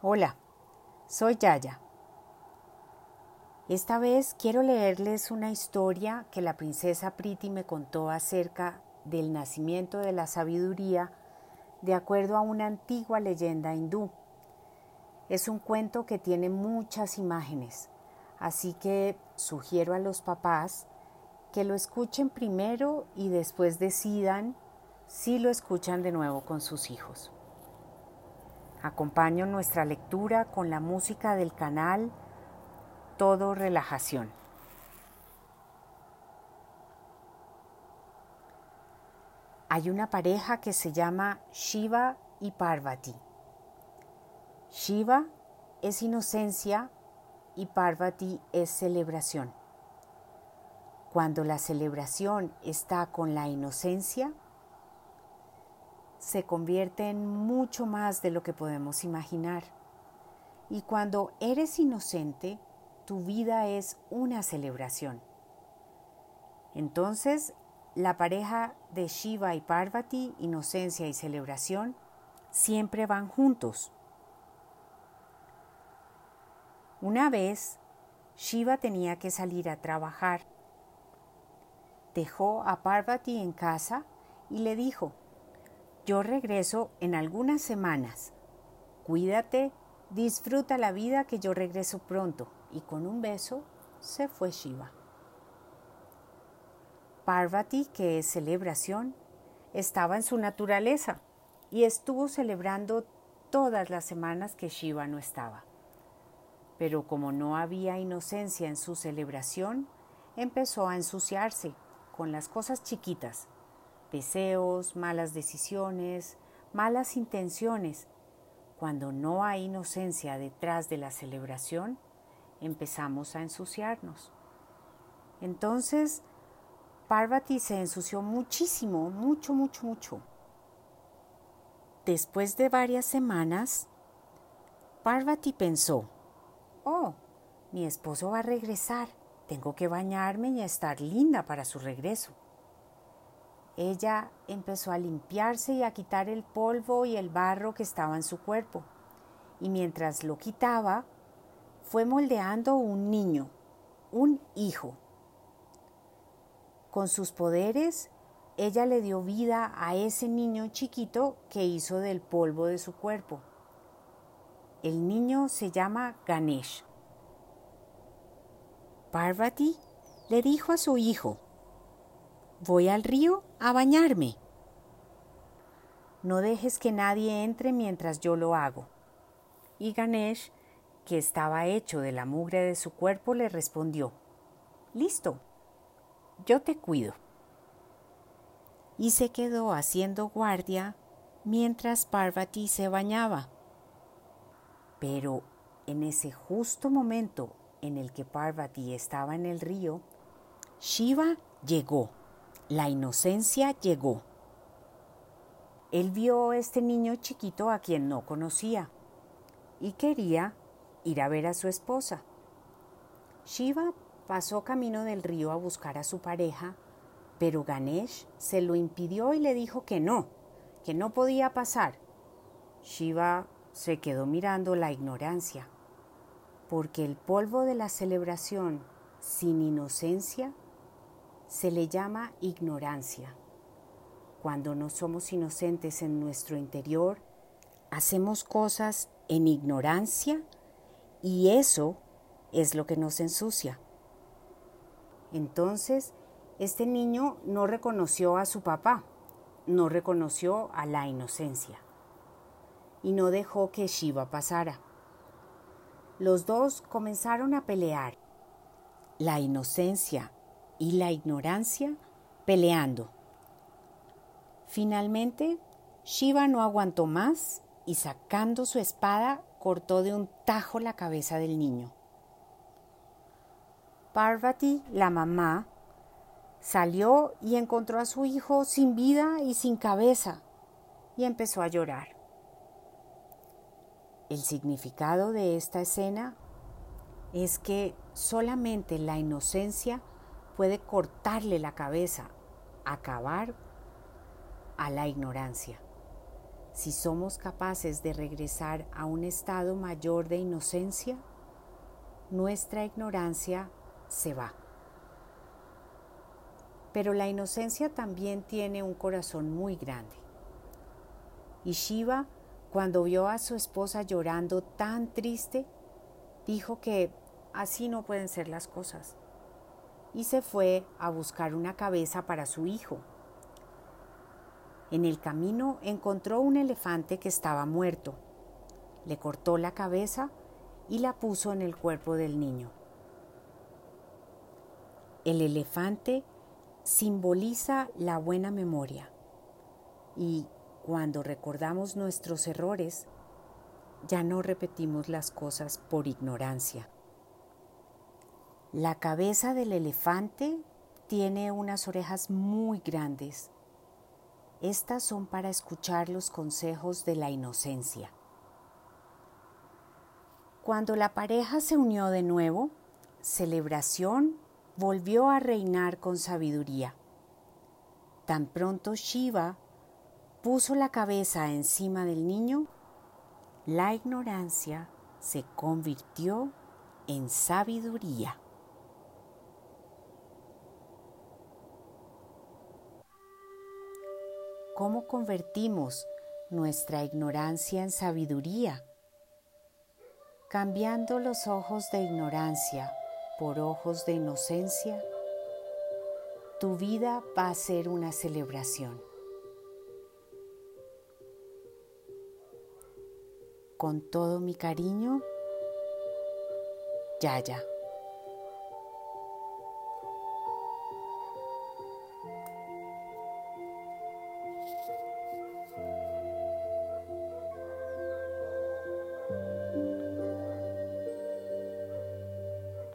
Hola, soy Yaya. Esta vez quiero leerles una historia que la princesa Priti me contó acerca del nacimiento de la sabiduría de acuerdo a una antigua leyenda hindú. Es un cuento que tiene muchas imágenes, así que sugiero a los papás que lo escuchen primero y después decidan si lo escuchan de nuevo con sus hijos. Acompaño nuestra lectura con la música del canal Todo Relajación. Hay una pareja que se llama Shiva y Parvati. Shiva es inocencia y Parvati es celebración. Cuando la celebración está con la inocencia, se convierte en mucho más de lo que podemos imaginar. Y cuando eres inocente, tu vida es una celebración. Entonces, la pareja de Shiva y Parvati, inocencia y celebración, siempre van juntos. Una vez, Shiva tenía que salir a trabajar. Dejó a Parvati en casa y le dijo, yo regreso en algunas semanas. Cuídate, disfruta la vida que yo regreso pronto. Y con un beso se fue Shiva. Parvati, que es celebración, estaba en su naturaleza y estuvo celebrando todas las semanas que Shiva no estaba. Pero como no había inocencia en su celebración, empezó a ensuciarse con las cosas chiquitas deseos, malas decisiones, malas intenciones. Cuando no hay inocencia detrás de la celebración, empezamos a ensuciarnos. Entonces, Parvati se ensució muchísimo, mucho, mucho, mucho. Después de varias semanas, Parvati pensó, oh, mi esposo va a regresar, tengo que bañarme y estar linda para su regreso. Ella empezó a limpiarse y a quitar el polvo y el barro que estaba en su cuerpo. Y mientras lo quitaba, fue moldeando un niño, un hijo. Con sus poderes, ella le dio vida a ese niño chiquito que hizo del polvo de su cuerpo. El niño se llama Ganesh. Parvati le dijo a su hijo, Voy al río a bañarme. No dejes que nadie entre mientras yo lo hago. Y Ganesh, que estaba hecho de la mugre de su cuerpo, le respondió, Listo, yo te cuido. Y se quedó haciendo guardia mientras Parvati se bañaba. Pero en ese justo momento en el que Parvati estaba en el río, Shiva llegó la inocencia llegó. Él vio a este niño chiquito a quien no conocía y quería ir a ver a su esposa. Shiva pasó camino del río a buscar a su pareja, pero Ganesh se lo impidió y le dijo que no, que no podía pasar. Shiva se quedó mirando la ignorancia, porque el polvo de la celebración sin inocencia se le llama ignorancia. Cuando no somos inocentes en nuestro interior, hacemos cosas en ignorancia y eso es lo que nos ensucia. Entonces, este niño no reconoció a su papá, no reconoció a la inocencia y no dejó que Shiva pasara. Los dos comenzaron a pelear. La inocencia y la ignorancia peleando. Finalmente, Shiva no aguantó más y sacando su espada cortó de un tajo la cabeza del niño. Parvati, la mamá, salió y encontró a su hijo sin vida y sin cabeza y empezó a llorar. El significado de esta escena es que solamente la inocencia puede cortarle la cabeza, acabar a la ignorancia. si somos capaces de regresar a un estado mayor de inocencia, nuestra ignorancia se va. Pero la inocencia también tiene un corazón muy grande. Y Shiva, cuando vio a su esposa llorando tan triste, dijo que así no pueden ser las cosas. Y se fue a buscar una cabeza para su hijo en el camino encontró un elefante que estaba muerto. Le cortó la cabeza y la puso en el cuerpo del niño. El elefante simboliza la buena memoria y cuando recordamos nuestros errores, ya no repetimos las cosas por ignorancia. La cabeza del elefante tiene unas orejas muy grandes estas son para escuchar los consejos de la inocencia. Cuando la pareja se unió de nuevo, celebración volvió a reinar con sabiduría. Tan pronto Shiva puso la cabeza encima del niño, la ignorancia se convirtió en sabiduría. ¿Cómo convertimos nuestra ignorancia en sabiduría? Cambiando los ojos de ignorancia por ojos de inocencia, tu vida va a ser una celebración. Con todo mi cariño, Yaya.